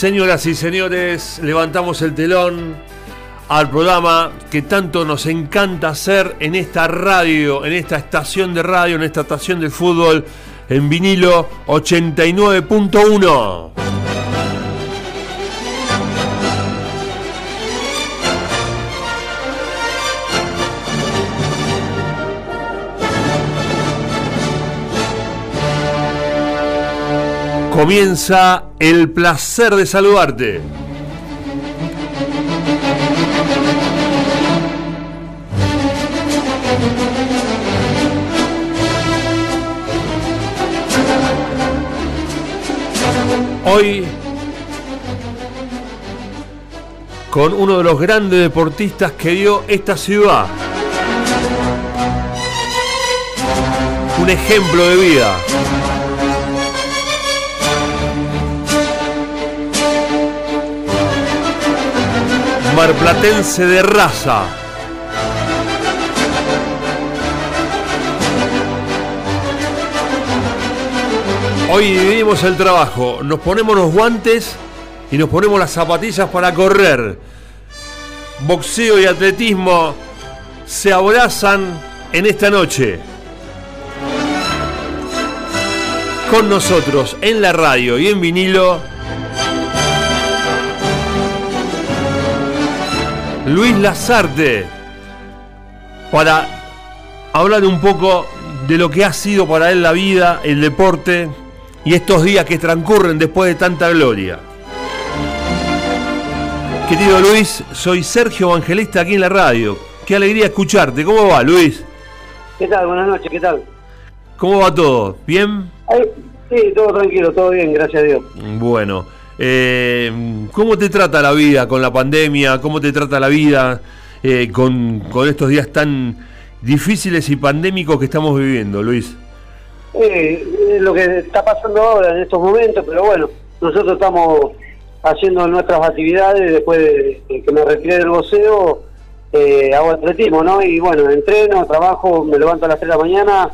Señoras y señores, levantamos el telón al programa que tanto nos encanta hacer en esta radio, en esta estación de radio, en esta estación de fútbol, en vinilo 89.1. Comienza el placer de saludarte. Hoy con uno de los grandes deportistas que dio esta ciudad. Un ejemplo de vida. Marplatense de raza. Hoy dividimos el trabajo, nos ponemos los guantes y nos ponemos las zapatillas para correr. Boxeo y atletismo se abrazan en esta noche. Con nosotros en la radio y en vinilo Luis Lazarte para hablar un poco de lo que ha sido para él la vida, el deporte y estos días que transcurren después de tanta gloria. Querido Luis, soy Sergio Evangelista aquí en la radio. Qué alegría escucharte. ¿Cómo va, Luis? ¿Qué tal? Buenas noches, ¿qué tal? ¿Cómo va todo? ¿Bien? sí, todo tranquilo, todo bien, gracias a Dios. Bueno. Eh, ¿Cómo te trata la vida con la pandemia? ¿Cómo te trata la vida eh, con, estos días tan difíciles y pandémicos que estamos viviendo, Luis? Eh, lo que está pasando ahora en estos momentos, pero bueno, nosotros estamos haciendo nuestras actividades después de, que me retiré del voceo, eh, hago atletismo, ¿no? Y bueno, entreno, trabajo, me levanto a las 3 de la mañana,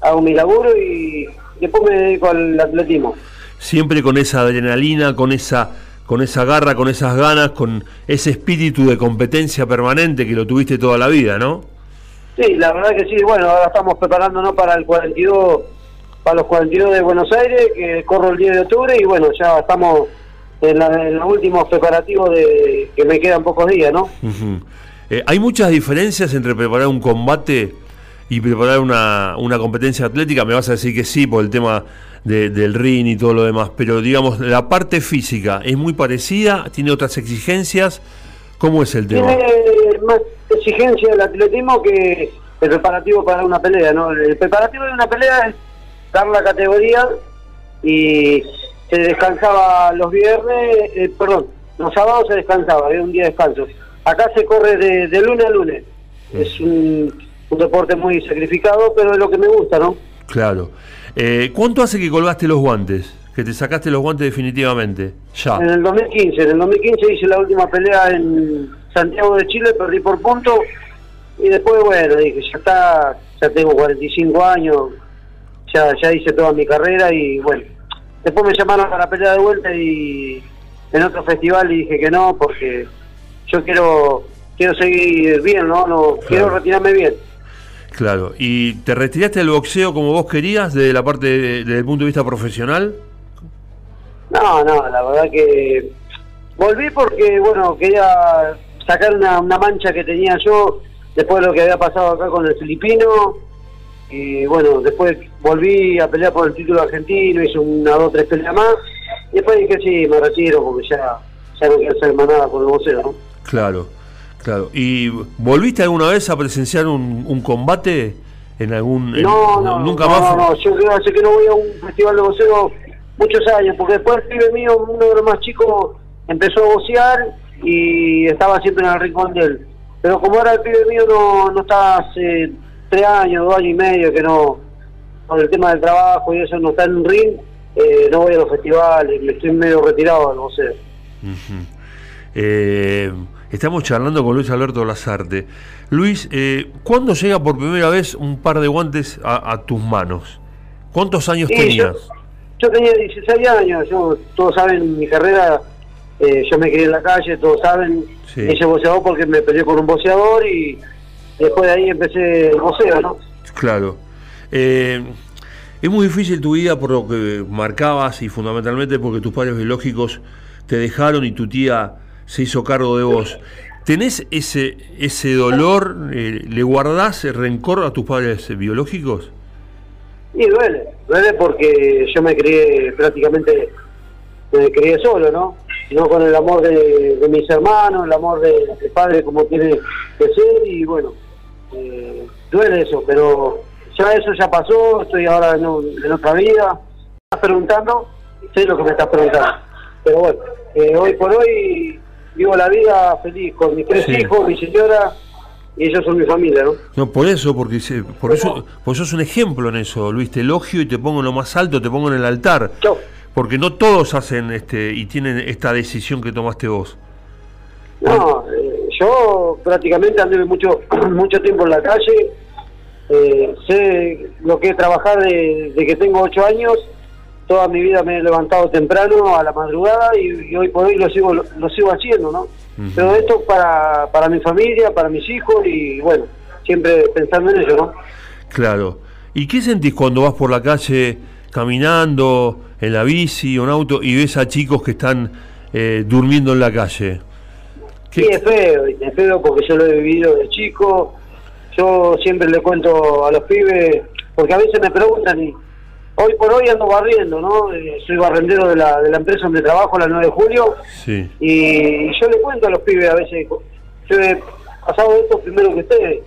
hago mi laburo y después me dedico al atletismo siempre con esa adrenalina, con esa, con esa garra, con esas ganas, con ese espíritu de competencia permanente que lo tuviste toda la vida, ¿no? Sí, la verdad que sí. Bueno, ahora estamos preparándonos para el 42, para los 42 de Buenos Aires, que corro el 10 de octubre y bueno, ya estamos en, los últimos preparativos de que me quedan pocos días, ¿no? Eh, ¿Hay muchas diferencias entre preparar un combate y preparar una, una competencia atlética? Me vas a decir que sí, por el tema del ring y todo lo demás, pero digamos, la parte física es muy parecida, tiene otras exigencias. ¿Cómo es el tema? Tiene más exigencia del atletismo que el preparativo para una pelea, ¿no? El preparativo de una pelea es dar la categoría y se descansaba los viernes, eh, perdón, los sábados se descansaba, había un día de descanso. Acá se corre de, lunes a lunes. Mm. Es un, un deporte muy sacrificado, pero es lo que me gusta, ¿no? Claro. Eh, ¿Cuánto hace que colgaste los guantes? Que te sacaste los guantes definitivamente. Ya. En el 2015. En el 2015 hice la última pelea en Santiago de Chile, perdí por punto. Y después, bueno, dije, ya está, ya tengo 45 años, ya, ya hice toda mi carrera y bueno. Después me llamaron para pelea de vuelta y en otro festival y dije que no, porque yo quiero quiero seguir bien, ¿no? no Quiero retirarme bien. Claro, ¿y te retiraste del boxeo como vos querías, desde la parte, desde el punto de vista profesional? No, no, la verdad que volví porque, bueno, quería sacar una, mancha que tenía yo después de lo que había pasado acá con el filipino. Y bueno, después volví a pelear por el título argentino, hice una, dos, tres peleas más. Y después dije, sí, me retiro porque ya, ya no quiero hacer más nada con el boxeo, ¿no? Claro. Claro. ¿Y volviste alguna vez a presenciar un, combate en algún... No, no, nunca más. No, no, yo creo que no voy a un festival de boxeo muchos años, porque después el pibe mío, uno de los más chicos, empezó a boxear y estaba siempre en el rincón de él. Pero como ahora el pibe mío no, no está hace tres años, dos años y medio, que no, con el tema del trabajo y eso no está en un ring, eh, no voy a los festivales, me estoy medio retirado del boxeo. eh, Estamos charlando con Luis Alberto Lazarte. Luis, eh, ¿cuándo llega por primera vez un par de guantes a, tus manos? ¿Cuántos años tenías? Yo, tenía 16 años, yo, todos saben, mi carrera Eh, yo me crié en la calle, todos saben, Sí. hice boxeador porque me peleé con un boxeador y después de ahí empecé el boxeo, ¿no? Claro. Eh, es muy difícil tu vida por lo que marcabas y fundamentalmente porque tus padres biológicos te dejaron y tu tía se hizo cargo de vos. ¿Tenés ese, ese dolor? eh, ¿Le guardás el rencor a tus padres biológicos? Y duele, duele porque yo me crié prácticamente, me crié solo, ¿no? No con el amor de, mis hermanos, el amor de, padre como tiene que ser y bueno, eh, duele eso, pero ya eso ya pasó, estoy ahora en, un- en otra vida. Estás preguntando, sé lo que me estás preguntando, pero bueno, eh, hoy por hoy vivo la vida feliz con mis tres Sí. hijos, mi señora y ellos son mi familia, ¿no? No, por eso, porque por eso, por sos un ejemplo en eso, Luis, te elogio y te pongo en lo más alto, te pongo en el altar. Chau. Porque no todos hacen este y tienen esta decisión que tomaste vos. No, eh, yo prácticamente anduve mucho mucho tiempo en la calle, eh, sé lo que es trabajar de, de que tengo ocho años, toda mi vida me he levantado temprano a la madrugada y, y hoy por hoy lo sigo lo, sigo haciendo, ¿no? Pero esto para, para mi familia, para mis hijos y bueno, siempre pensando en ello, ¿no? Claro. ¿Y qué sentís cuando vas por la calle caminando, en la bici o en auto y ves a chicos que están eh, durmiendo en la calle? ¿Qué- Sí, es feo, es feo porque yo lo he vivido de chico. Yo siempre le cuento a los pibes, porque a veces me preguntan, y hoy por hoy ando barriendo, ¿no? Eh, soy barrendero de la, de la empresa donde trabajo, la 9 de julio, Sí, y yo le cuento a los pibes a veces, yo he pasado esto primero que ustedes,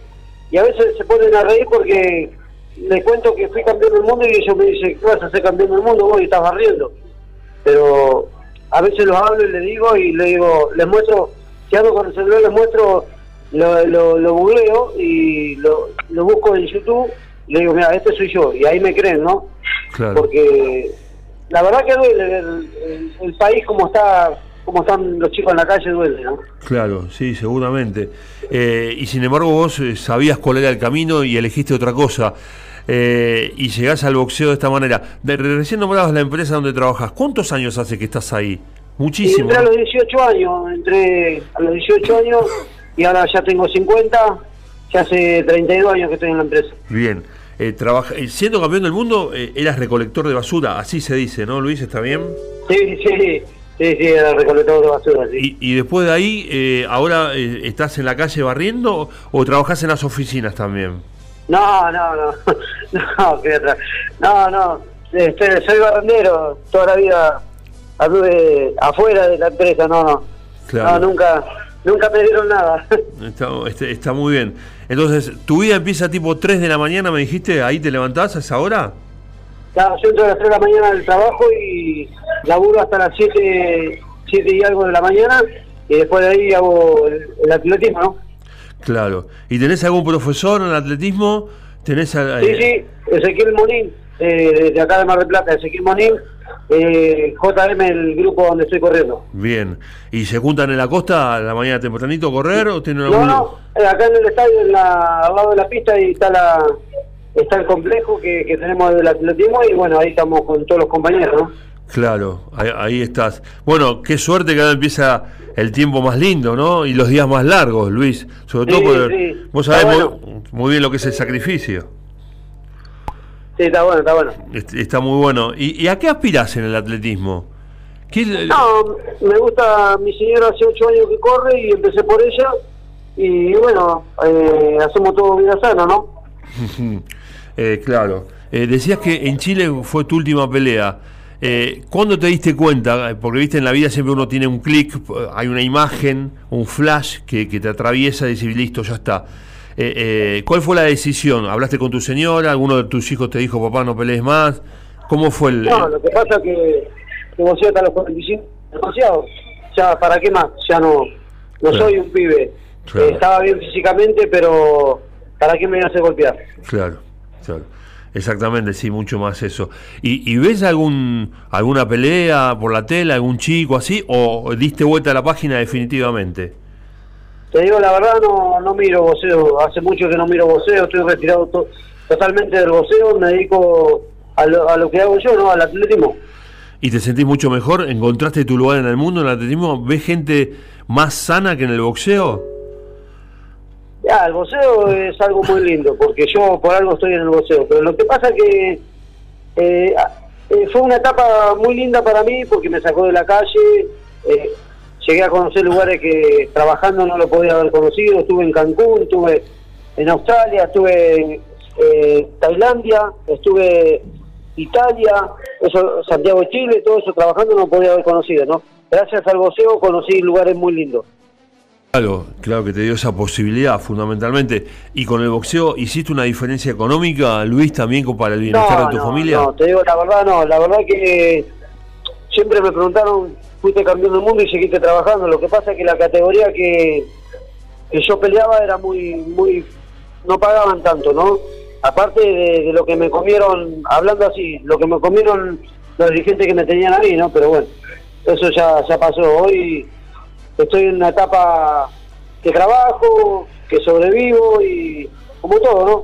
y a veces se ponen a reír porque les cuento que fui campeón del mundo y ellos me dicen, ¿qué vas a ser campeón del mundo? Vos y estás barriendo. Pero a veces los hablo y les digo, y le digo, les muestro, si ando con el celular les muestro, lo, lo, lo googleo y lo, lo busco en YouTube, le digo, mira, este soy yo, y ahí me creen, ¿no? claro. porque la verdad que duele el, el- el país como está como están los chicos en la calle duele ¿no? Claro, sí, seguramente. Eh, y sin embargo vos eh, sabías cuál era el camino y elegiste otra cosa. Eh, y llegás al boxeo de esta manera. De, recién nombrabas la empresa donde trabajas. ¿Cuántos años hace que estás ahí? Muchísimo. entré a los 18 años entré a los 18 años y ahora ya tengo 50 ya hace 32 años que estoy en la empresa Bien. Eh, trabaja- eh, siendo campeón del mundo, eh, eras recolector de basura, así se dice, ¿no, Luis? ¿Está bien? sí sí sí sí era recolector de basura sí. Y, y después de ahí, eh, ¿ahora eh, estás en la calle barriendo o trabajás en las oficinas también? no no no no no no este, soy barrendero toda la vida anduve afuera de la empresa no no Claro. no nunca nunca me dieron nada Está, este- está muy bien. Entonces, ¿tu vida empieza tipo 3 de la mañana, me dijiste? ¿Ahí te levantás a esa hora? Claro, yo entro a las 3 de la mañana del trabajo y laburo hasta las 7, 7 y algo de la mañana y después de ahí hago el, el atletismo, ¿no? Claro. ¿Y tenés algún profesor en atletismo? ¿Tenés a- Sí, eh, sí, Ezequiel Monín, eh, de acá de Mar del Plata, Ezequiel Monín, eh, JM, el grupo donde estoy corriendo. Bien. ¿Y se juntan en la costa a la mañana tempranito a correr o tienen No, algún... no, eh, acá en el estadio, en la, al lado de la pista, y está la está el complejo que, que tenemos del atletismo y bueno, ahí estamos con todos los compañeros, ¿no? Claro, ahí, ahí estás. Bueno, qué suerte que ahora empieza el tiempo más lindo, ¿no? Y los días más largos, Luis. Sobre Sí, todo porque sí. vos sabés bueno. muy bien lo que es el sacrificio. Sí, está bueno, está bueno. Est- Está muy bueno. ¿Y, y a qué aspirás en el atletismo? ¿Qué No, me gusta, mi señora hace ocho años que corre y empecé por ella y bueno, eh, hacemos todo vida sana, ¿no? Eh, claro. Eh, decías que en Chile fue tu última pelea. Eh, ¿Cuándo te diste cuenta? Porque viste en la vida siempre uno tiene un clic, hay una imagen, un flash que, que te atraviesa y decís, listo, ya está. Eh, eh, ¿Cuál fue la decisión? ¿Hablaste con tu señora? ¿Alguno de tus hijos te dijo, papá, no pelees más? ¿Cómo fue el...? No, lo que pasa es que, vos hasta los 45, demasiado. Ya, ¿para qué más? Ya no, no Claro. soy un pibe. Claro. Eh, estaba bien físicamente, pero ¿para qué me iba a hacer golpear? Claro, claro. Exactamente, sí, mucho más eso. ¿Y, y ves algún alguna pelea por la tela, algún chico así, o diste vuelta a la página definitivamente? Te digo la verdad, no, no miro voceo. Hace mucho que no miro voceo, estoy retirado to- totalmente del voceo, me dedico a lo, a lo que hago yo, ¿no? Al atletismo. y te sentís mucho mejor, encontraste tu lugar en el mundo, en el atletismo, ¿ves gente más sana que en el boxeo? Ya, el boxeo es algo muy lindo, porque yo por algo estoy en el boxeo, pero lo que pasa que eh, eh, fue una etapa muy linda para mí porque me sacó de la calle, eh, llegué a conocer lugares que trabajando no lo podía haber conocido, estuve en Cancún, estuve en Australia, estuve en Tailandia, estuve Italia, eso, Santiago de Chile, todo eso trabajando no podía haber conocido, ¿no? Gracias al boxeo conocí lugares muy lindos. Claro, claro que te dio esa posibilidad fundamentalmente. ¿Y con el boxeo hiciste una diferencia económica, Luis, también para el bienestar de tu familia? No, te digo la verdad, no. La verdad que siempre me preguntaron, fuiste campeón del mundo y seguiste trabajando. Lo que pasa es que la categoría que, que yo peleaba era muy, muy, no pagaban tanto, ¿no? aparte de, lo que me comieron, hablando así, lo que me comieron los dirigentes que me tenían a mí, ¿no? Pero bueno, eso ya, ya pasó. Hoy estoy en una etapa que trabajo, que sobrevivo y como todo, ¿no?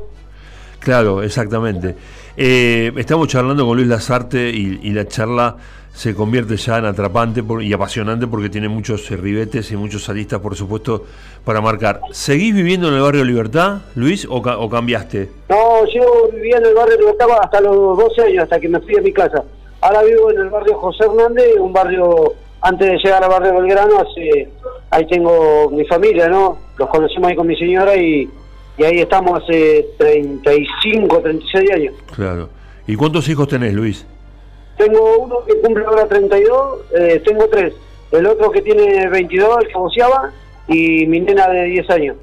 Claro, exactamente. Eh, estamos charlando con Luis Lazarte y la charla se convierte ya en atrapante y apasionante porque tiene muchos ribetes y muchos aristas, por supuesto, para marcar. ¿Seguís viviendo en el barrio Libertad, Luis, o, cambiaste? No, yo vivía en el barrio Libertad hasta los 12 años, hasta que me fui a mi casa. Ahora vivo en el barrio José Hernández, un barrio, antes de llegar al barrio Belgrano, hace, ahí tengo mi familia, ¿no? Los conocimos ahí con mi señora y, y ahí estamos hace 35, 36 años. Claro. ¿Y cuántos hijos tenés, Luis? Tengo uno que cumple ahora 32, eh, tengo tres. El otro que tiene 22, el que boceaba, y mi nena de 10 años.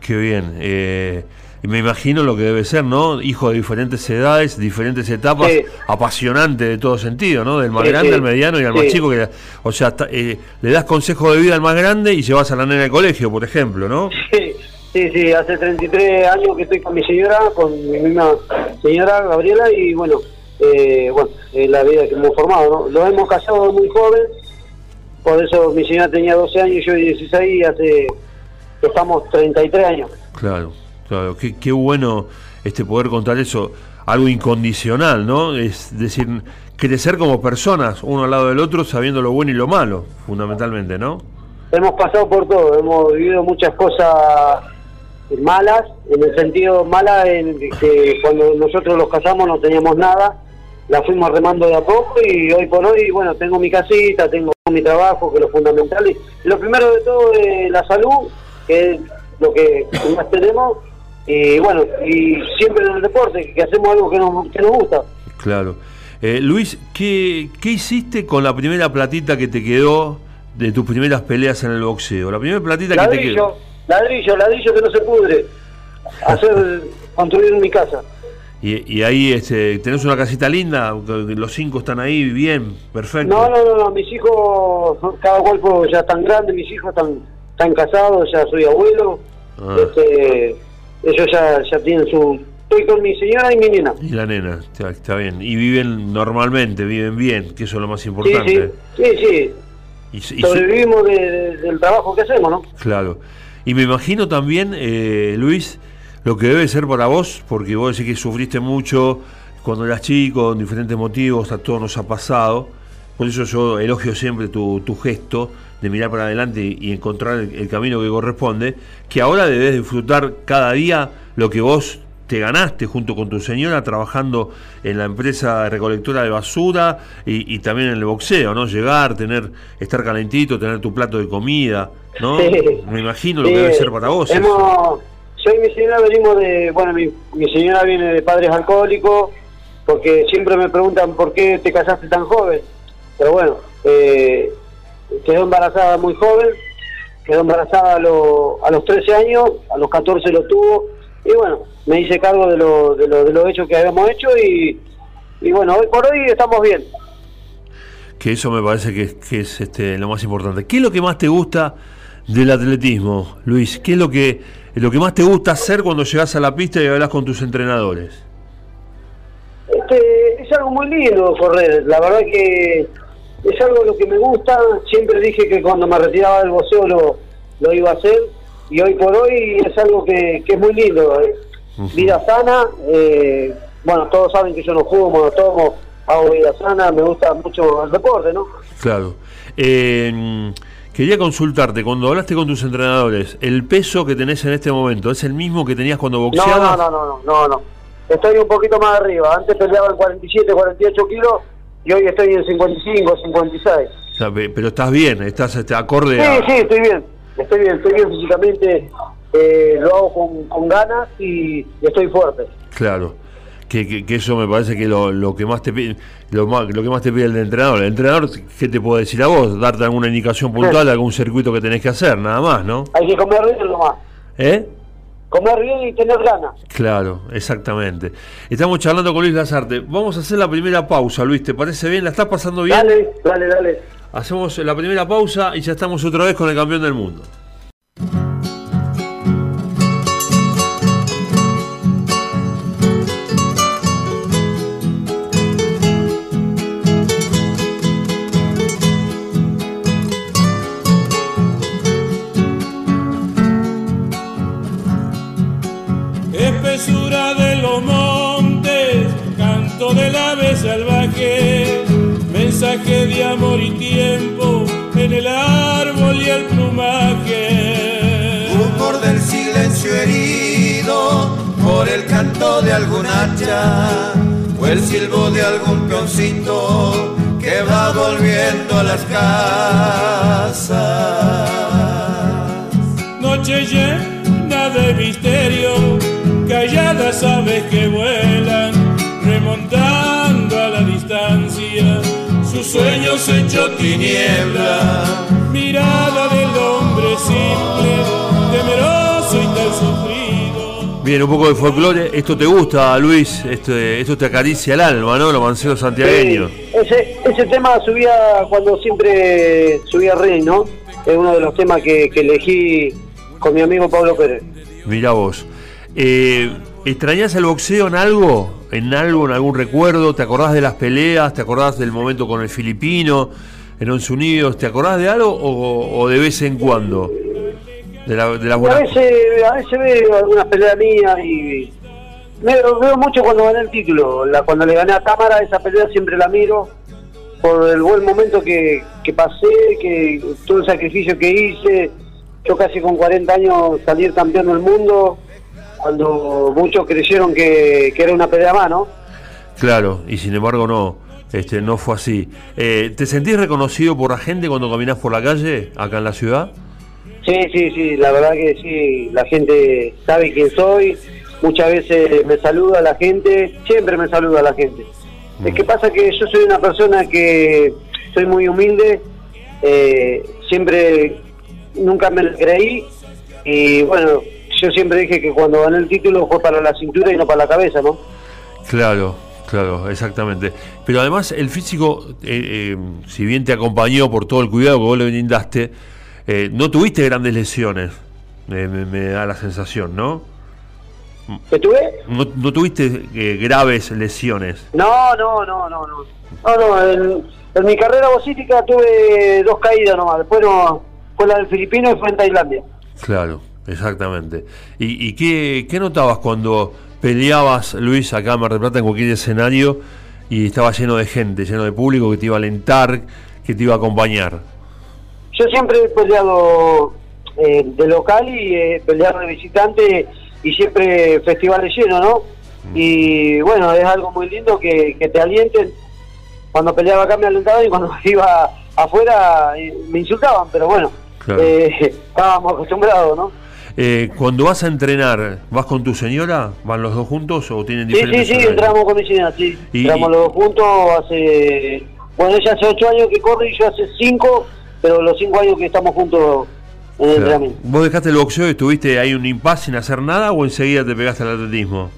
Qué bien. Eh, me imagino lo que debe ser, ¿no? Hijo de diferentes edades, diferentes etapas, apasionante de todo sentido, ¿no? Del más grande al mediano y al más chico. Que, o sea, eh, le das consejo de vida al más grande y llevas a la nena al colegio, por ejemplo, ¿no? Sí, sí, sí. Hace 33 años que estoy con mi señora, con mi misma señora Gabriela, y bueno, eh, bueno, la vida que hemos formado, ¿no? Lo hemos casado muy joven, por eso mi señora tenía 12 años yo 16 y hace, estamos 33 años. Claro, claro, qué, qué bueno este poder contar eso, algo incondicional, ¿no? Es decir, crecer como personas, uno al lado del otro, sabiendo lo bueno y lo malo, fundamentalmente, ¿no? Hemos pasado por todo, hemos vivido muchas cosas malas, en el sentido mala en que cuando nosotros los casamos no teníamos nada la fuimos remando de a poco y hoy por hoy, bueno, tengo mi casita, tengo mi trabajo, que es lo fundamental. Y lo primero de todo es la salud, que es lo que más tenemos, y bueno, y siempre en el deporte, que hacemos algo que nos, que nos gusta. Claro. Eh, Luis, ¿qué, ¿qué hiciste con la primera platita que te quedó de tus primeras peleas en el boxeo? La primera platita que te quedó. Ladrillo, ladrillo que no se pudre. Hacer, construir mi casa. Y, ahí este, tenés una casita linda, los cinco están ahí bien, perfecto. No, no, no, no mis hijos, cada cuerpo ya están grandes, mis hijos están, están casados, ya soy abuelo. Ah. Este, ellos ya, ya tienen su... Estoy con mi señora y mi nena. Y la nena, está, bien. Y viven normalmente, viven bien, que eso es lo más importante. Sí, sí. sí, Sobrevivimos del trabajo que hacemos, ¿no? Claro. Y me imagino también, eh, Luis, lo que debe ser para vos, porque vos decís que sufriste mucho cuando eras chico, en diferentes motivos, a todos nos ha pasado. Por eso yo elogio siempre tu, gesto de mirar para adelante y, encontrar el, camino que corresponde, que ahora debes disfrutar cada día lo que vos te ganaste junto con tu señora trabajando en la empresa recolectora de basura y, también en el boxeo, ¿no? Llegar, tener, estar calentito, tener tu plato de comida, ¿no? Me imagino lo que debe ser para vos. Yo y mi señora venimos de, bueno, mi, mi señora viene de padres alcohólicos, porque siempre me preguntan por qué te casaste tan joven. Pero bueno, eh, quedó embarazada muy joven, quedó embarazada a, a los 13 años, a los 14 lo tuvo, y bueno, me hice cargo de, lo, de, lo, de los hechos que habíamos hecho y, y bueno, hoy por hoy estamos bien. Que eso me parece que, que es este, lo más importante. ¿Qué es lo que más te gusta del atletismo, Luis? ¿Qué es lo que lo que más te gusta hacer cuando llegas a la pista y hablas con tus entrenadores? Este, es algo muy lindo correr, la verdad que es algo lo que me gusta, siempre dije que cuando me retiraba del boxeo lo, iba a hacer y hoy por hoy es algo que, es muy lindo, vida sana, eh, bueno, todos saben que yo no fumo, no tomo, hago vida sana, me gusta mucho el deporte, ¿no? Claro. Eh, quería consultarte, cuando hablaste con tus entrenadores, ¿el peso que tenés en este momento es el mismo que tenías cuando boxeabas? No, no, no, no, no, no. Estoy un poquito más arriba. Antes peleaba en 47, 48 kilos y hoy estoy en 55, 56. O sea, pero estás bien, estás este, acorde Sí, sí, estoy bien. Estoy bien, estoy bien físicamente. Eh, lo hago con, con ganas y estoy fuerte. Claro. Que, que, eso me parece que lo, lo que más te pide, lo, más, lo que más te pide el entrenador. El entrenador, ¿qué te puede decir a vos? Darte alguna indicación puntual, algún circuito que tenés que hacer, nada más, ¿no? Hay que comer bien nomás. ¿Eh? Comer bien y tener ganas. Claro, exactamente. Estamos charlando con Luis Lazarte. Vamos a hacer la primera pausa, Luis, ¿te parece bien? ¿La estás pasando bien? Dale, dale, dale. Hacemos la primera pausa y ya estamos otra vez con el campeón del mundo. Espesura de los montes, canto del ave salvaje, mensaje de amor y tiempo de algún hacha o el silbo de algún peoncito que va volviendo a las casas. Noche llena de misterio, calladas aves que vuelan, remontando a la distancia, sus sueños hecho tiniebla, mirada del hombre simple, temeroso y tan sufrido. Bien, un poco de folclore. ¿Esto te gusta, Luis? Esto, esto te acaricia el alma, ¿no? Lo mancero santiagueño. Sí, ese, ese tema subía cuando siempre subía Rey, ¿no? Es uno de los temas que, que elegí con mi amigo Pablo Pérez. Mira vos. Eh, ¿Extrañás el boxeo en algo? ¿En algo, en algún recuerdo? ¿Te acordás de las peleas? ¿Te acordás del momento con el filipino en Once Unidos? ¿Te acordás de algo o, o de vez en cuando? De la, de la buena... a veces, a veces veo algunas peleas mías y me, veo mucho cuando gané el título. La, cuando le gané a Cámara, esa pelea siempre la miro por el buen momento que, que pasé, que todo el sacrificio que hice. Yo casi con 40 años salir campeón del mundo, cuando muchos creyeron que, que era una pelea más, ¿no? Claro, y sin embargo no, este, no fue así. Eh, ¿Te sentís reconocido por la gente cuando caminás por la calle acá en la ciudad? Sí, sí, sí, la verdad que sí, la gente sabe quién soy, muchas veces me saluda la gente, siempre me saluda la gente. Mm. Es que pasa que yo soy una persona que soy muy humilde, eh, siempre, nunca me lo creí y bueno, yo siempre dije que cuando gané el título fue para la cintura y no para la cabeza, ¿no? Claro, claro, exactamente. Pero además el físico, eh, eh, si bien te acompañó por todo el cuidado que vos le brindaste, eh, no tuviste grandes lesiones, me, me- me da la sensación, ¿no? ¿Que tuve? No, no tuviste eh, graves lesiones. No, no, no, no, no. No, no, en, en mi carrera boxística tuve dos caídas nomás, después no, fue la del filipino y fue en Tailandia. Claro, exactamente. ¿Y, y qué, qué notabas cuando peleabas, Luis, acá en Mar del Plata, en cualquier escenario, y estaba lleno de gente, lleno de público que te iba a alentar, que te iba a acompañar? Yo siempre he peleado eh, de local y he peleado de visitante y siempre festivales llenos, ¿no? Y bueno, es algo muy lindo que, que te alienten. Cuando peleaba acá me alentaban y cuando iba afuera eh, me insultaban, pero bueno, Claro. eh, estábamos acostumbrados, ¿no? Eh, cuando vas a entrenar, ¿vas con tu señora? ¿Van los dos juntos o tienen Sí, sí, diferentes sí, horarios? entramos con mi señora, sí. Y- entramos los dos juntos hace... Bueno, ella hace ocho años que corre y yo hace cinco, pero los cinco años que estamos juntos en el Claro. entrenamiento. ¿Vos dejaste el boxeo y estuviste ahí un impasse sin hacer nada o enseguida te pegaste al atletismo?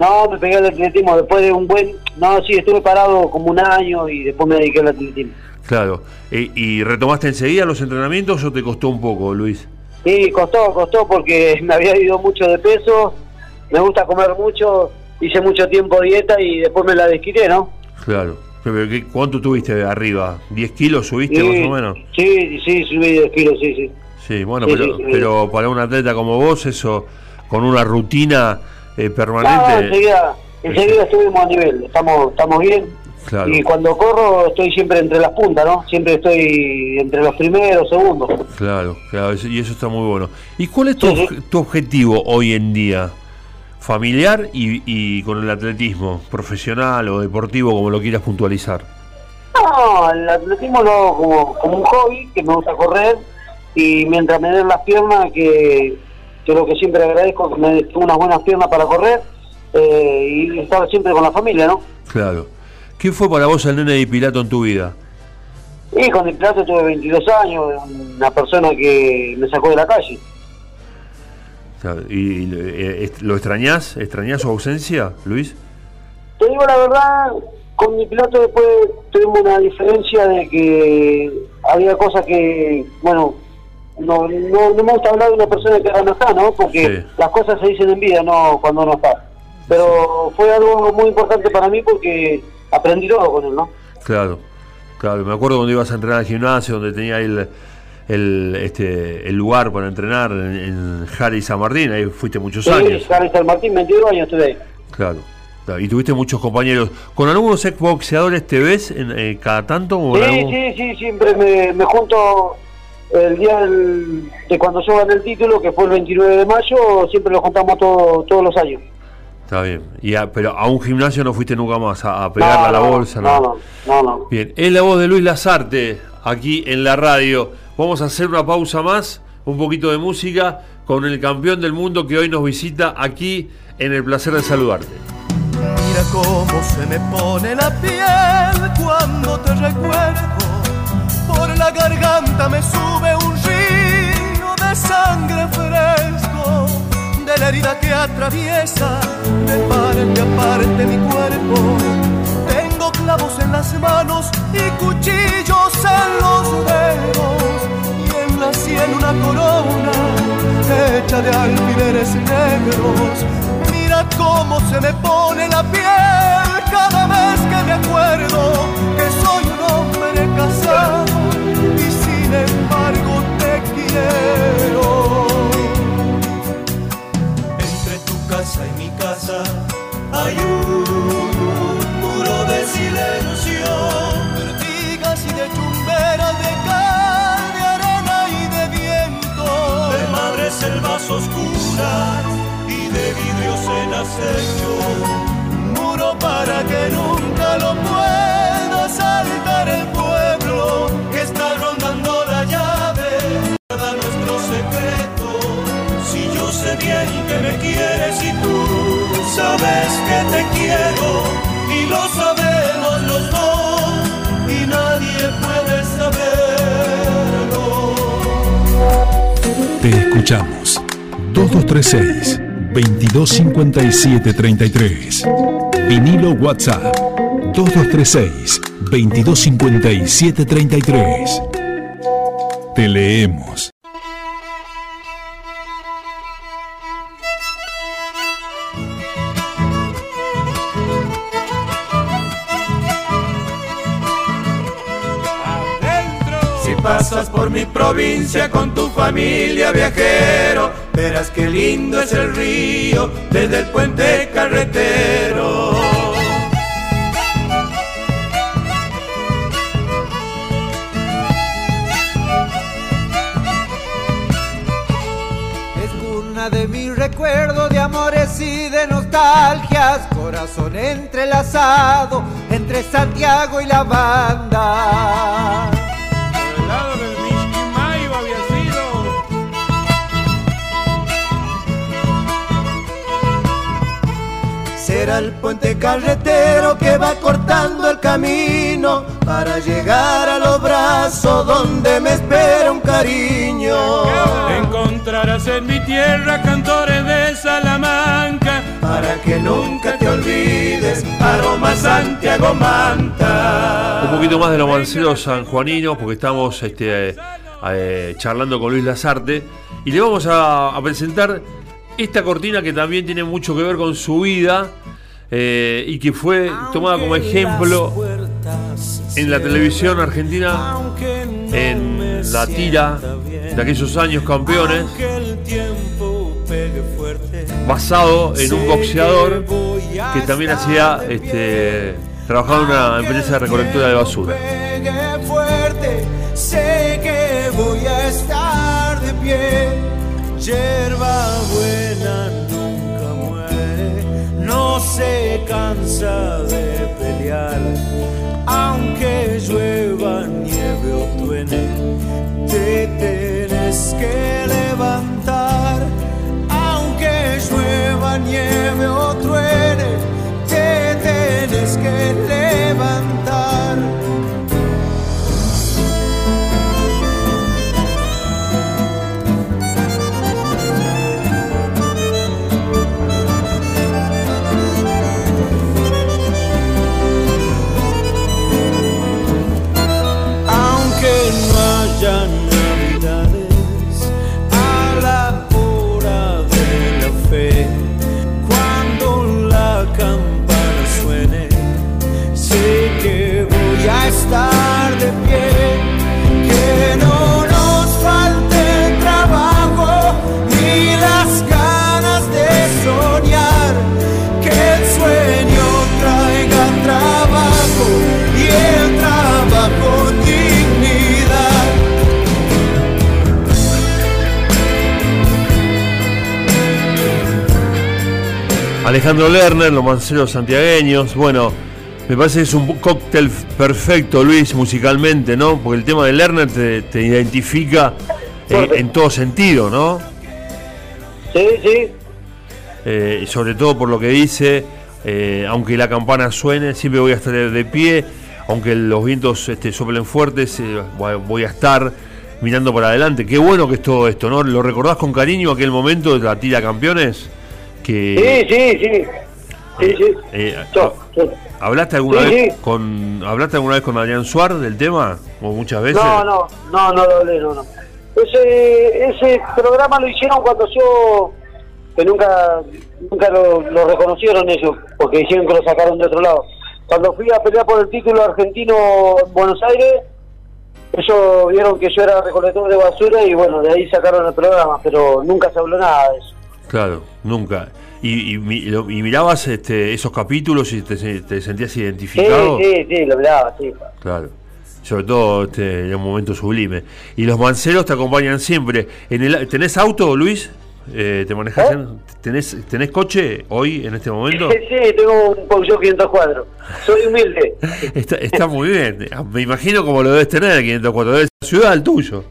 No, me pegué al atletismo después de un buen... No, sí, estuve parado como un año y después me dediqué al atletismo. Claro. Eh, ¿Y retomaste enseguida los entrenamientos o te costó un poco, Luis? Sí, costó, costó porque me había ido mucho de peso, me gusta comer mucho, hice mucho tiempo dieta y después me la desquité, ¿no? Claro. Pero, ¿qué- ¿Cuánto tuviste arriba? ¿10 kilos subiste Sí, más o menos? Sí, sí, subí 10 kilos, sí, sí. Sí, bueno, Sí, pero, sí, pero para un atleta como vos, eso, con una rutina eh, No, permanente. enseguida, enseguida estuvimos a nivel, estamos, estamos bien. Y cuando corro estoy siempre entre las puntas, ¿no? Siempre estoy entre los primeros, segundos. Claro, claro, y eso está muy bueno. ¿Y cuál es tu, tu objetivo hoy en día? ¿Familiar y, y, con el atletismo? ¿Profesional o deportivo, como lo quieras puntualizar? No, el atletismo lo, como, como un hobby, que me gusta correr, y mientras me den las piernas, que, que lo que siempre agradezco, que me den unas buenas piernas para correr, eh, y estar siempre con la familia, ¿no? Claro. ¿Qué fue para vos el nene de Pilato en tu vida? Y con el Pilato tuve 22 años, una persona que me sacó de la calle. ¿Y eh, lo extrañás? ¿Extrañás su ausencia, Luis? Te digo la verdad, con mi piloto después tuvimos una diferencia de que había cosas que, bueno, no, no, me gusta hablar de una persona que ahora no está, ¿no? Porque las cosas se dicen en vida, no cuando no está. Pero fue algo muy importante para mí porque aprendí todo con él, ¿no? Claro, claro. Me acuerdo cuando ibas a entrenar al gimnasio, donde tenía el, el, este, el lugar para entrenar en, en San Martín, ahí fuiste muchos años. Sí, Harry San Martín, 22 años estuve Claro. Y tuviste muchos compañeros. ¿Con algunos exboxeadores te ves en, eh, cada tanto? sí, sí, sí, siempre me, me junto el día de cuando yo gané el título, que fue el 29 de mayo, siempre lo juntamos todos los años. Está bien. Y pero a un gimnasio no fuiste nunca más a, a pegarle a la bolsa, ¿no? No, no, no. Bien, es la voz de Luis Lazarte, aquí en la radio. Vamos a hacer una pausa más, un poquito de música, con el campeón del mundo que hoy nos visita aquí en el placer de saludarte. Mira cómo se me pone la piel cuando te recuerdo. Por la garganta me sube un río de sangre fresco de la herida que atraviesa de parte a parte mi cuerpo. Tengo clavos en las manos y cuchillos en los dedos en una corona hecha de alfileres negros. Mira cómo se me pone la piel cada vez que me acuerdo que soy un hombre casado y sin embargo te quiero. Quiero y lo sabemos los dos y nadie puede saberlo. Te escuchamos. 2236 225733. Vinilo WhatsApp 2236 225733. Te leemos. Provincia con tu familia viajero, verás qué lindo es el río desde el puente carretero. Es una de mis recuerdos de amores y de nostalgias, corazón entrelazado entre Santiago y la banda. Será el puente carretero que va cortando el camino para llegar a los brazos donde me espera un cariño. Encontrarás en mi tierra cantores de Salamanca para que nunca te olvides, aroma Santiago Manta. Un poquito más de los manceros sanjuaninos porque estamos este, eh, charlando con Luis Lazarte y le vamos a presentar esta cortina que también tiene mucho que ver con su vida eh, y que fue tomada como ejemplo en la televisión argentina en la tira de aquellos años campeones basado en un boxeador que también hacía este trabajaba en una empresa de recolectura de basura. Pegue fuerte, sé que voy a estar de pie. Cansa de pelear. Aunque llueva, nieve o truene, te tenés que levantar. Aunque llueva, nieve o truene, te tenés que levantar. Alejandro Lerner, los manceros santiagueños. Bueno, me parece que es un cóctel perfecto, Luis, musicalmente, ¿no? Porque el tema de Lerner te, te identifica eh, en todo sentido, ¿no? Sí, sí. Eh, y sobre todo por lo que dice, eh, aunque la campana suene, siempre voy a estar de pie, aunque los vientos este, soplen fuertes, eh, voy- voy a estar mirando para adelante. Qué bueno que es todo esto, ¿no? ¿Lo recordás con cariño aquel momento de la tira campeones? Que, Sí, sí, sí. Sí, sí. eh, Yo, yo. ¿Hablaste alguna Sí, vez con hablaste alguna vez con Adrián Suárez del tema? ¿O muchas veces? No, no, no, no lo hablé, no, no. Ese, ese programa lo hicieron cuando yo, que nunca, nunca lo, lo reconocieron ellos, porque dijeron que lo sacaron de otro lado. Cuando fui a pelear por el título argentino en Buenos Aires, ellos vieron que yo era recolector de basura y bueno, de ahí sacaron el programa, pero nunca se habló nada de eso. Claro, nunca. ¿Y, y, y mirabas este, esos capítulos y te, te sentías Sí, identificado? sí, sí, lo hablaba, sí. Claro. Sobre todo este, en un momento sublime. Y los manceros te acompañan siempre. En el, ¿Tenés auto, Luis? Eh, ¿Te manejas? ¿Eh? en- ¿tenés, ¿Tenés coche hoy, en este momento? Sí, sí, tengo un Peugeot 504. Soy humilde. Está, está muy bien. Me imagino como lo debes tener, 504. Debe ser ciudad el tuyo.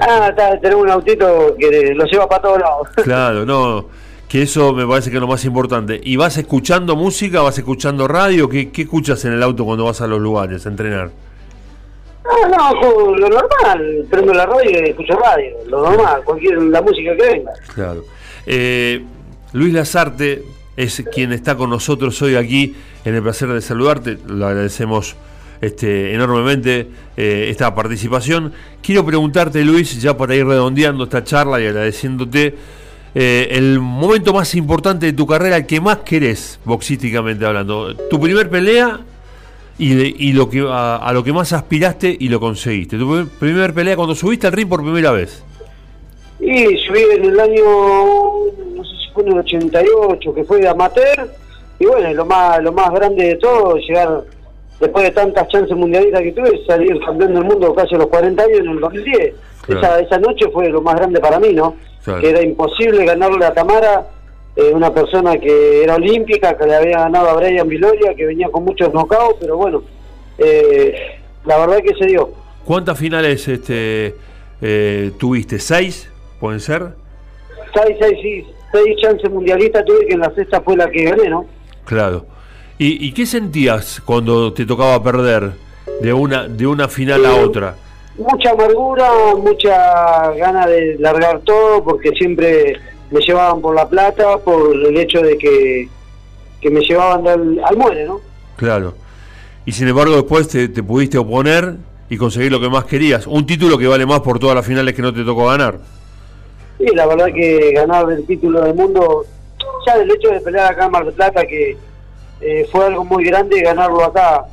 Ah, está, tenemos un autito que lo lleva para todos lados. Claro, no. Que eso me parece que es lo más importante. ¿Y vas escuchando música? ¿Vas escuchando radio? ¿Qué, qué escuchas en el auto cuando vas a los lugares a entrenar? Ah, no, lo normal. Prendo la radio y escucho radio. Lo normal, cualquier la música que venga. Claro. Eh, Luis Lazarte es quien está con nosotros hoy aquí en el placer de saludarte. Le agradecemos este, enormemente eh, esta participación. Quiero preguntarte, Luis, ya para ir redondeando esta charla y agradeciéndote, eh, el momento más importante de tu carrera, el que más querés, boxísticamente hablando. Tu primer pelea y, de- y lo que a, lo que más aspiraste y lo conseguiste. Tu primer, primer pelea cuando subiste al ring por primera vez. Y subí en el año, no sé si fue en el 88, que fue de amateur. Y bueno, lo más lo más grande de todo, llegar, después de tantas chances mundialistas que tuve, salir campeón del mundo casi a los 40 años en el 2010. Claro. Esa, esa noche fue lo más grande para mí, ¿no? Claro. Que era imposible ganarle a Tamara, eh, una persona que era olímpica, que le había ganado a Brian Viloria, que venía con muchos knockouts, pero bueno, eh, la verdad que se dio. ¿Cuántas finales este, eh, tuviste? ¿Seis? ¿Pueden ser? Seis, seis, seis, seis chances mundialistas tuve, que en la sexta fue la que gané, ¿no? Claro. ¿Y, y qué sentías cuando te tocaba perder de una, de una final a otra? mucha amargura, mucha gana de largar todo, porque siempre me llevaban por la plata, por el hecho de que, que me llevaban al, al muere, ¿no? Claro. Y sin embargo después te, te pudiste oponer y conseguir lo que más querías. Un título que vale más por todas las finales que no te tocó ganar. Y la verdad que ganar el título del mundo, ya el hecho de pelear acá en Mar del Plata, que eh, fue algo muy grande ganarlo acá.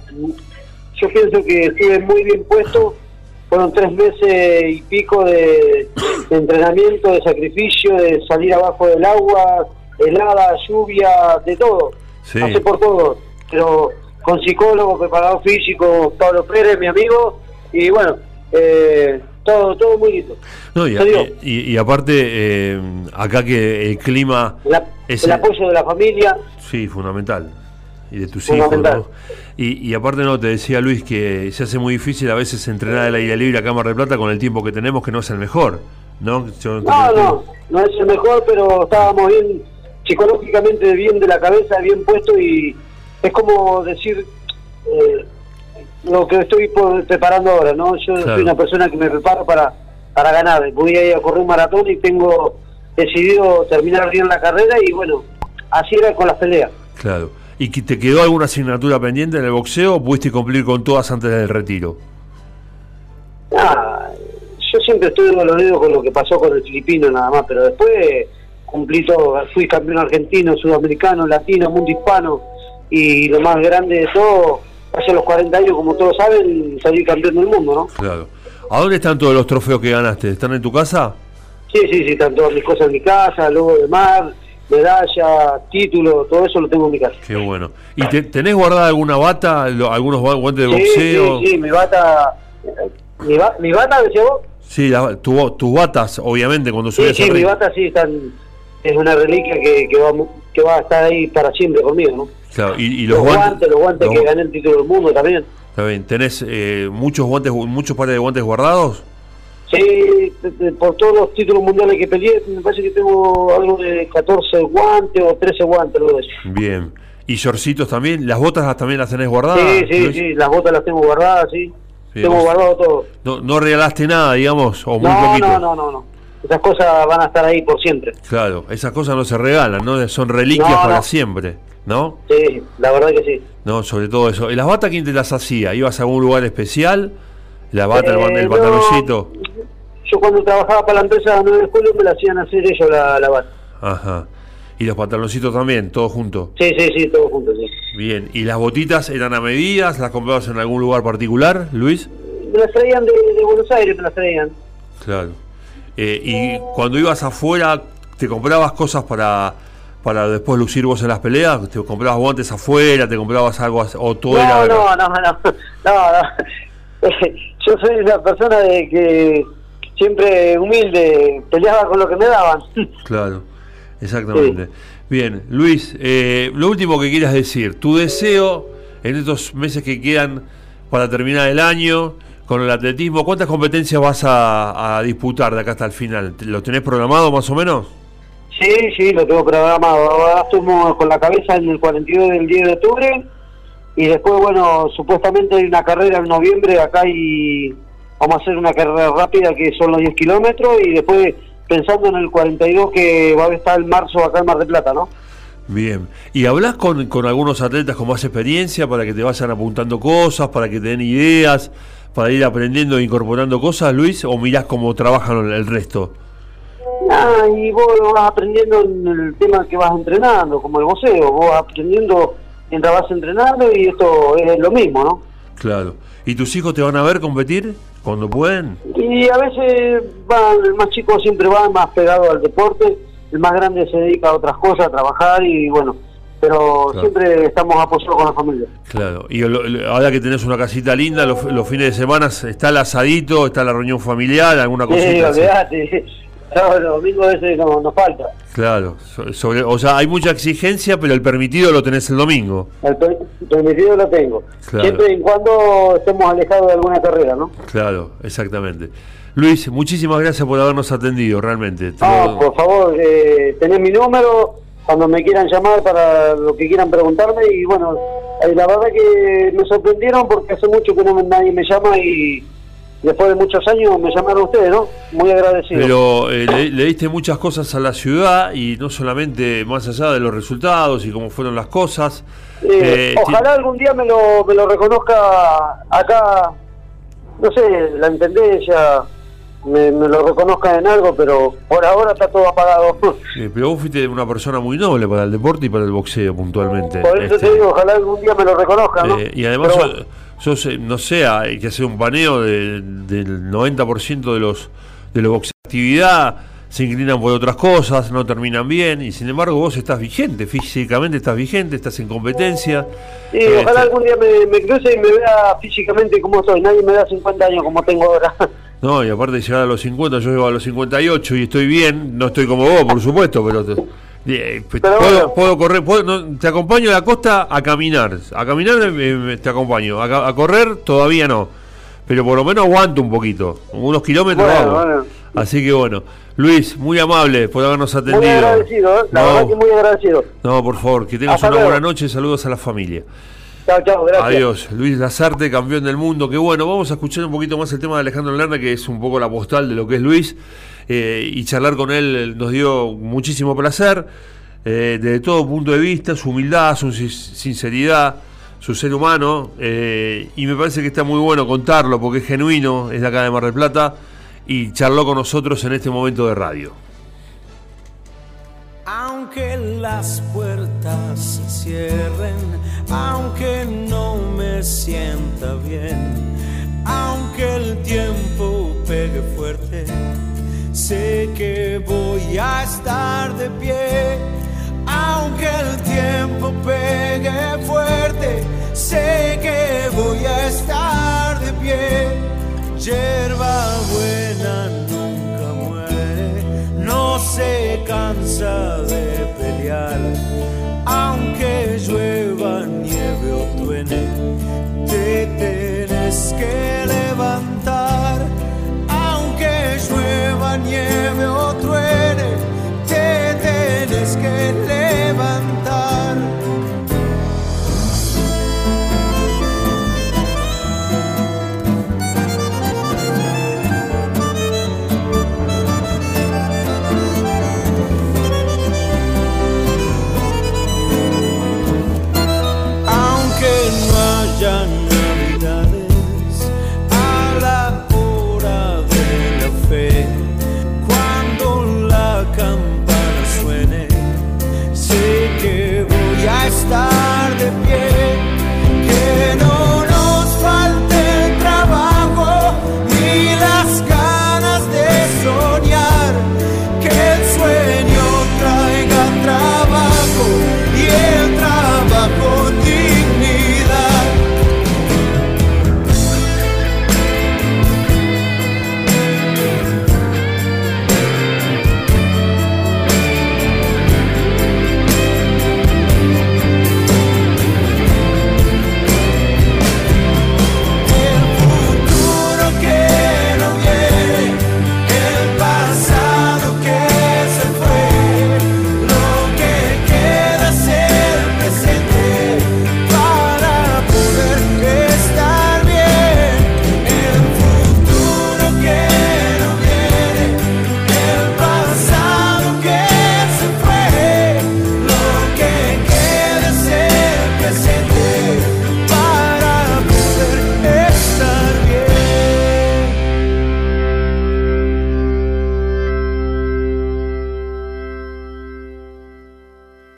Yo pienso que estuve muy bien puesto, fueron tres meses y pico de, de entrenamiento, de sacrificio, de salir abajo del agua, helada, lluvia, de todo. Sí. Pasé por todo, pero con psicólogo, preparador físico, Pablo Pérez, mi amigo, y bueno, eh, todo, todo muy lindo. No, y, y- y aparte, eh, acá que el clima la- es el apoyo de la familia, Sí, fundamental. Y de tus hijos. ¿no? Y, y aparte, no, te decía Luis que se hace muy difícil a veces entrenar al aire libre acá en Mar del Plata con el tiempo que tenemos, que no es el mejor, ¿no? Yo- No, no, no es el mejor, pero estábamos bien psicológicamente bien de la cabeza, bien puesto y es como decir eh, lo que estoy por- preparando ahora, ¿no? Yo Claro. soy una persona que me preparo para, para ganar. Voy a ir a correr un maratón y tengo decidido terminar bien la carrera y bueno, así era con las peleas. Claro. ¿Y que te quedó alguna asignatura pendiente en el boxeo o pudiste cumplir con todas antes del retiro? Ah, yo siempre los dedos con lo que pasó con el filipino nada más, pero después cumplí todo, fui campeón argentino, sudamericano, latino, mundo hispano y lo más grande de todo, hace los 40 años, como todos saben, salí campeón del mundo, ¿no? Claro. ¿A dónde están todos los trofeos que ganaste? ¿Están en tu casa? Sí, sí, sí, están todas mis cosas en mi casa, logo de mar, medalla, título, todo eso lo tengo en mi casa. Qué bueno. ¿Y te- tenés guardada alguna bata, lo- algunos gua- guantes de Sí, boxeo? sí, sí, mi bata, eh, mi, ba- mi bata, Sí, la- tu- tus batas, obviamente, cuando Sí, subes sí, al mi bata sí están, es una reliquia que, que, va, que va a estar ahí para siempre conmigo, ¿no? Claro, y, y los, los, guantes, los guantes los- que gané el título del mundo también. Está bien, ¿tenés eh, muchos guantes, muchos pares de guantes guardados? Sí, por todos los títulos mundiales que peleé, me parece que tengo algo de 14 guantes o 13 guantes, algo de eso. Bien. ¿Y shortcitos también? ¿Las botas las- también las tenés guardadas? Sí, sí, Luis? sí, las botas las tengo guardadas, sí. Sí, tengo vos- guardado todo. No, no regalaste nada, digamos, o muy No, poquito. no, no, no, no. Esas cosas van a estar ahí por siempre. Claro, esas cosas no se regalan, ¿no? Son reliquias No, para no. siempre, ¿no? Sí, la verdad que sí. No, sobre todo eso. ¿Y las batas quién te las hacía? ¿Ibas a algún lugar especial? ¿La bata, el, Eh, el no. pantaloncito? Yo cuando trabajaba para la empresa 9 de julio me la hacían hacer ellos la, la bata. Ajá. ¿Y los pantaloncitos también, todo junto? Sí, sí, sí, todo junto, sí. Bien. ¿Y las botitas eran a medidas? ¿Las comprabas en algún lugar particular, Luis? Me las traían de, de Buenos Aires, me las traían. Claro. Eh, y cuando ibas afuera, ¿te comprabas cosas para, para después lucir vos en las peleas? ¿Te comprabas guantes afuera? ¿Te comprabas algo o todo era No, no, no, no, no, no. Yo soy una persona de que siempre humilde, peleaba con lo que me daban. Claro, exactamente. Bien, Luis, eh, lo último que quieras decir, tu deseo en estos meses que quedan para terminar el año con el atletismo, ¿cuántas competencias vas a, a disputar de acá hasta el final? ¿Lo tenés programado más o menos? Sí, sí, lo tengo programado. Ahora con la cabeza en el 42 del 10 de octubre y después, bueno, supuestamente hay una carrera en noviembre acá y vamos a hacer una carrera rápida que son los 10 kilómetros y después pensando en el 42 que va a estar en marzo acá en Mar del Plata, ¿no? Bien. ¿Y hablas con, con algunos atletas con más experiencia para que te vayan apuntando cosas, para que te den ideas, para ir aprendiendo e incorporando cosas, Luis? ¿O mirás cómo trabajan el resto? Ah, y vos vas aprendiendo en el tema que vas entrenando, como el voceo, vos vas aprendiendo mientras vas entrenando y esto es lo mismo, ¿no? Claro. ¿Y tus hijos te van a ver competir cuando pueden? Y a veces van, el más chico siempre va más pegado al deporte, el más grande se dedica a otras cosas, a trabajar y bueno, pero Claro. siempre estamos apoyados con la familia. Claro. Y lo- lo- ahora que tenés una casita linda, los, los fines de semana está el asadito, está la reunión familiar, alguna Sí, cosita. así. olvidate, no, los domingos ese no, nos falta. Claro. So- Sobre, o sea, hay mucha exigencia, pero el permitido lo tenés el domingo. El per- permitido lo tengo. Claro. Siempre y cuando estemos alejados de alguna carrera, ¿no? Claro, exactamente. Luis, muchísimas gracias por habernos atendido, realmente. Lo- por favor, eh, tenés mi número cuando me quieran llamar para lo que quieran preguntarme y bueno, eh, la verdad que me sorprendieron porque hace mucho que no me- nadie me llama y después de muchos años me llamaron ustedes, ¿no? Muy agradecido. Pero eh, le, le diste muchas cosas a la ciudad y no solamente más allá de los resultados y cómo fueron las cosas. Eh, eh, ojalá algún día me lo, me lo reconozca acá, no sé, la intendencia, me, me lo reconozca en algo, pero por ahora está todo apagado. Eh, pero vos fuiste una persona muy noble para el deporte y para el boxeo puntualmente. Por eso Este, te digo, ojalá algún día me lo reconozca, ¿no? y además, Pero eh, no sé, hay que hacer un paneo de- del 90% de los de los boxeadores. actividad se inclinan por otras cosas, no terminan bien, y sin embargo vos estás vigente, físicamente estás vigente, estás en competencia. Sí, ojalá Este, algún día me, me cruce y me vea físicamente como soy. Nadie me da 50 años como tengo ahora. No, y aparte de llegar a los 50, yo llego a los 58 y estoy bien, no estoy como vos, por supuesto, pero... te- eh, Pero puedo, bueno. puedo correr, puedo- no, te acompaño a la costa a caminar, a caminar eh, eh, te acompaño, a, correr todavía no, pero por lo menos aguanto un poquito, unos kilómetros Bueno, hago. bueno. Así que bueno, Luis, muy amable por habernos atendido. Muy agradecido, ¿eh? la No, verdad que muy agradecido. no, por favor, que tengas Hasta una luego. buena noche, saludos a la familia. Chao, chao, gracias. Adiós, Luis Lazarte, campeón del mundo. Que bueno, vamos a escuchar un poquito más el tema de Alejandro Lerner, que es un poco la postal de lo que es Luis. Eh, y charlar con él nos dio muchísimo placer, eh, desde todo punto de vista, su humildad, su sin- sinceridad, su ser humano. eh, y me parece que está muy bueno contarlo porque es genuino, es de acá de Mar del Plata. Y charló con nosotros en este momento de radio. Aunque las puertas se cierren, aunque no me sienta bien, aunque el tiempo pegue fuerte, sé que voy a estar de pie. Aunque el tiempo pegue fuerte, sé que voy a estar de pie. Yerba buena nunca muere, no se cansa de pelear. Aunque llueva, nieve o truene, te tienes que llueva, nieve o